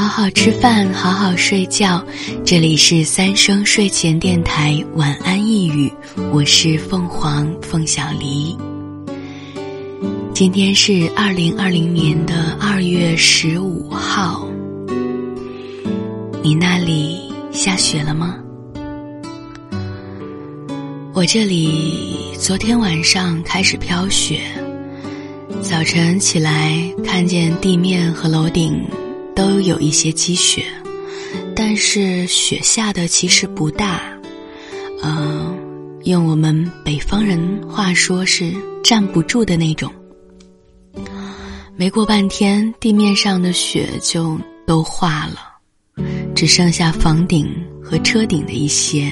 好好吃饭，好好睡觉。这里是三生睡前电台晚安一语，我是凤凰凤小黎。今天是二零二零年的二月十五号，你那里下雪了吗？我这里昨天晚上开始飘雪，早晨起来看见地面和楼顶。都有一些积雪，但是雪下的其实不大，呃，用我们北方人话说是站不住的那种。没过半天，地面上的雪就都化了，只剩下房顶和车顶的一些。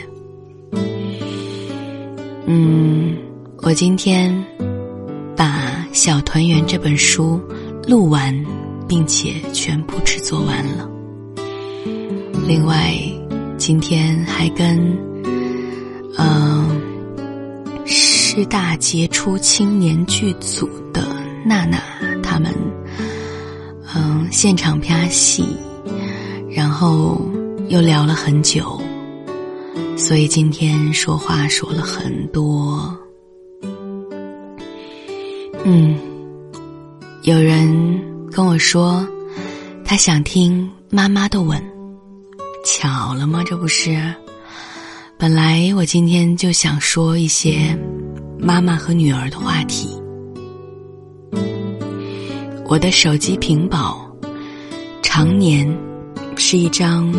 嗯，我今天把《小团圆》这本书录完。并且全部制作完了。另外，今天还跟嗯师大杰出青年剧组的娜娜他们嗯现场拍戏，然后又聊了很久，所以今天说话说了很多。嗯，有人。跟我说，他想听妈妈的吻，巧了吗？这不是，本来我今天就想说一些妈妈和女儿的话题。我的手机屏保常年是一张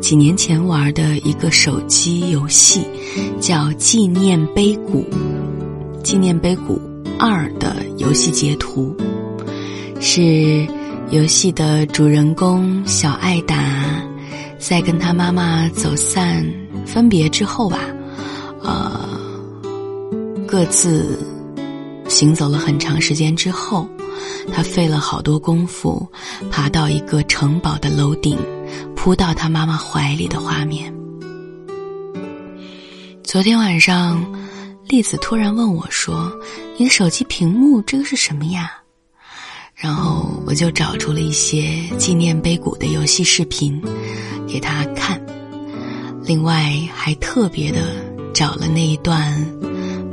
几年前玩的一个手机游戏，叫《纪念碑谷》，《纪念碑谷二》的游戏截图。是游戏的主人公小艾达，在跟他妈妈走散分别之后吧，呃，各自行走了很长时间之后，他费了好多功夫，爬到一个城堡的楼顶，扑到他妈妈怀里的画面。昨天晚上，栗子突然问我说：“你的手机屏幕这个是什么呀？”然后我就找出了一些纪念碑谷的游戏视频，给他看。另外还特别的找了那一段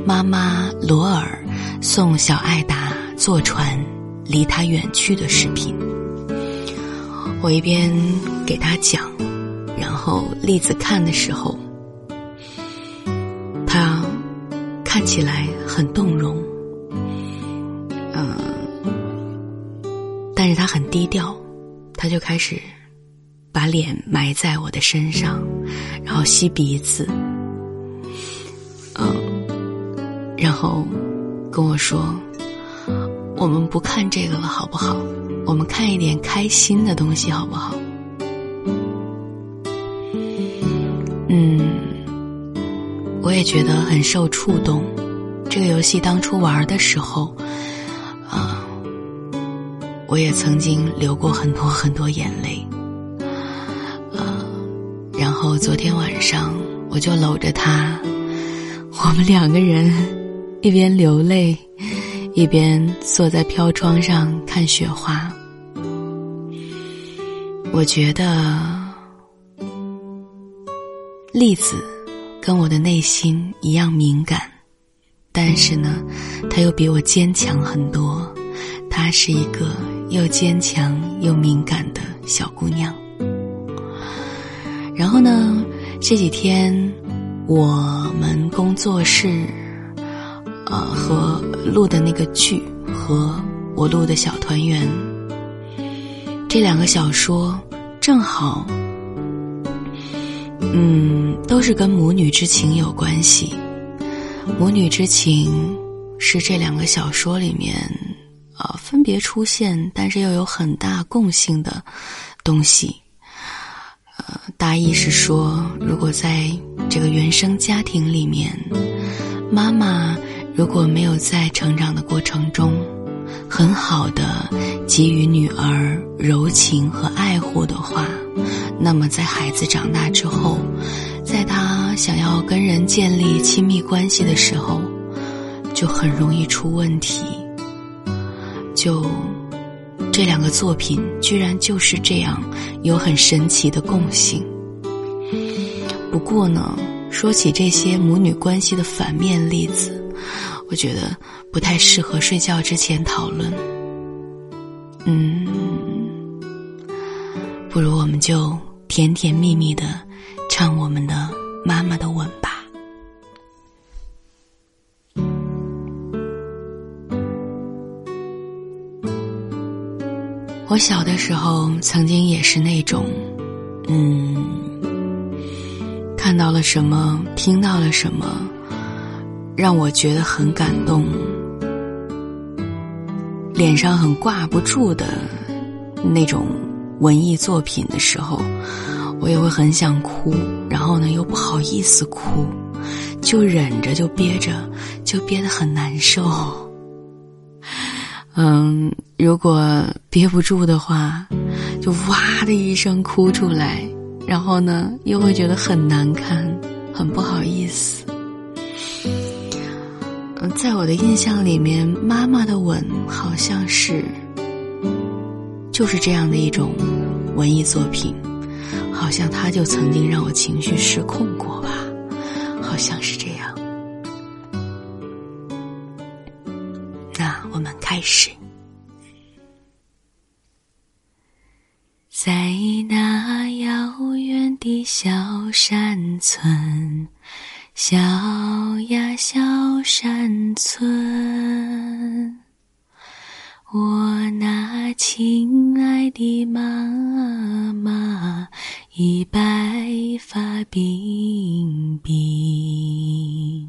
妈妈罗尔送小艾达坐船离他远去的视频。我一边给他讲，然后栗子看的时候，他看起来很动容。但是他很低调，他就开始把脸埋在我的身上，然后吸鼻子，嗯，然后跟我说：“我们不看这个了，好不好？我们看一点开心的东西，好不好？”嗯，我也觉得很受触动。这个游戏当初玩的时候。我也曾经流过很多很多眼泪，呃，然后昨天晚上我就搂着他，我们两个人一边流泪，一边坐在飘窗上看雪花。我觉得栗子跟我的内心一样敏感，但是呢，他又比我坚强很多。她是一个。又坚强又敏感的小姑娘。然后呢，这几天我们工作室，呃，和录的那个剧和我录的小团圆，这两个小说正好，嗯，都是跟母女之情有关系。母女之情是这两个小说里面。分别出现，但是又有很大共性的东西。呃，大意是说，如果在这个原生家庭里面，妈妈如果没有在成长的过程中很好的给予女儿柔情和爱护的话，那么在孩子长大之后，在他想要跟人建立亲密关系的时候，就很容易出问题。就这两个作品居然就是这样有很神奇的共性。不过呢，说起这些母女关系的反面例子，我觉得不太适合睡觉之前讨论。嗯，不如我们就甜甜蜜蜜的唱我们的妈妈的吻我小的时候曾经也是那种，嗯，看到了什么，听到了什么，让我觉得很感动，脸上很挂不住的那种文艺作品的时候，我也会很想哭，然后呢又不好意思哭，就忍着，就憋着，就憋得很难受。嗯，如果憋不住的话，就哇的一声哭出来，然后呢，又会觉得很难堪，很不好意思。嗯，在我的印象里面，妈妈的吻好像是就是这样的一种文艺作品，好像他就曾经让我情绪失控过吧，好像是这样。那我们开始，在那遥远的小山村，小呀小山村，我那亲爱的妈妈已白发鬓鬓。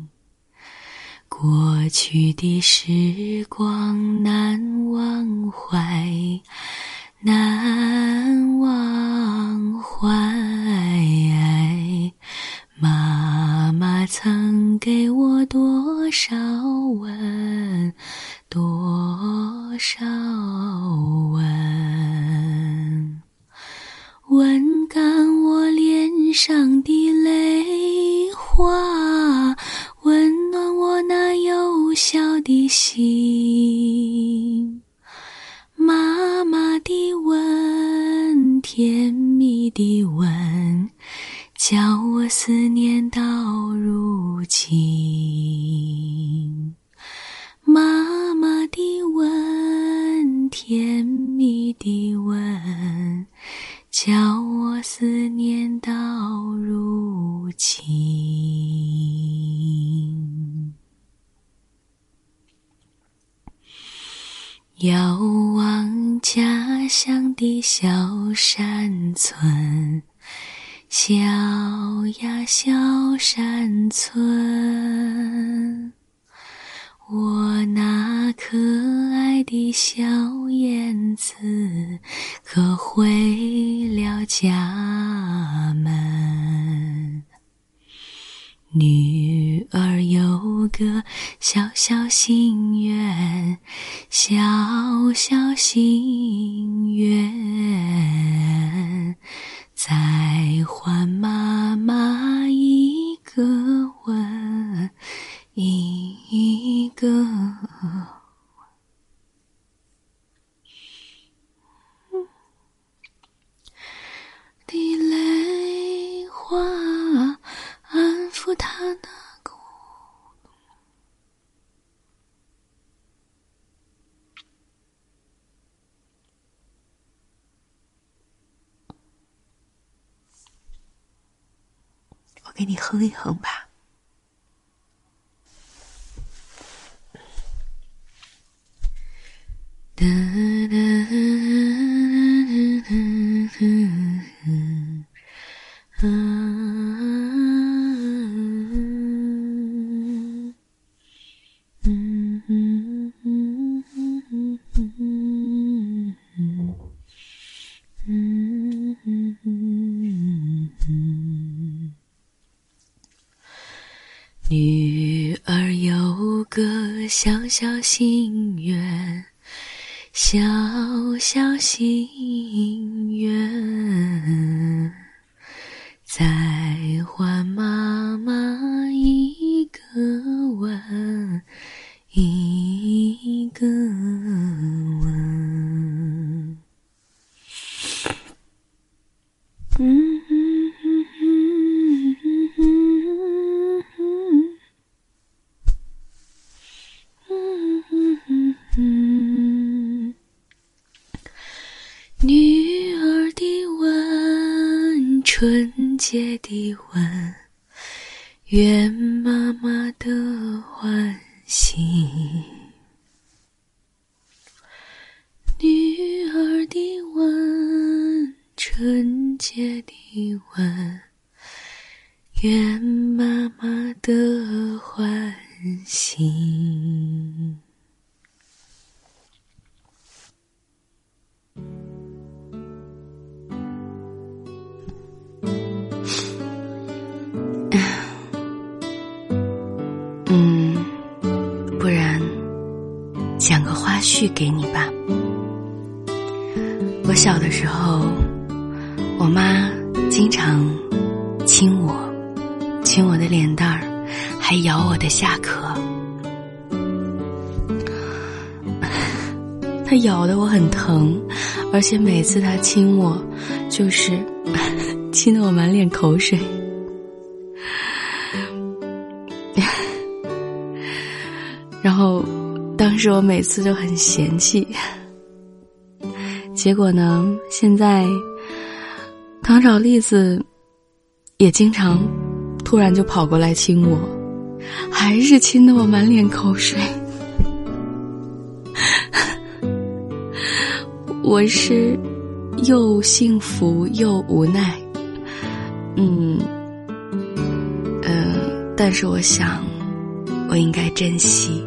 过去的时光难忘怀，难忘怀。妈妈曾给甜蜜的吻，叫我思念到如今。妈妈的吻，甜蜜的吻，叫我思念到如今。遥家乡的小山村，小呀小山村，我那可爱的小燕子可回了家门。女儿有个小小心愿，小小心愿，再还妈妈一个吻，一个。他那个，我给你哼一哼吧。小小心愿，小小心愿，再还妈纯洁的吻，圆妈妈的欢喜。女儿的吻，纯洁的吻，圆妈妈的欢喜。小的时候，我妈经常亲我，亲我的脸蛋儿，还咬我的下颌。她咬的我很疼，而且每次她亲我，就是 亲得我满脸口水。然后。当时我每次都很嫌弃，结果呢，现在糖炒栗子也经常突然就跑过来亲我，还是亲得我满脸口水。我是又幸福又无奈，嗯，呃，但是我想，我应该珍惜。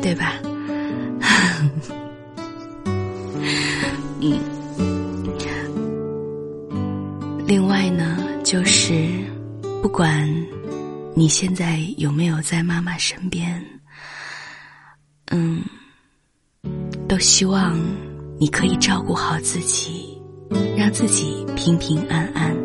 对吧？嗯。另外呢，就是不管你现在有没有在妈妈身边，嗯，都希望你可以照顾好自己，让自己平平安。安。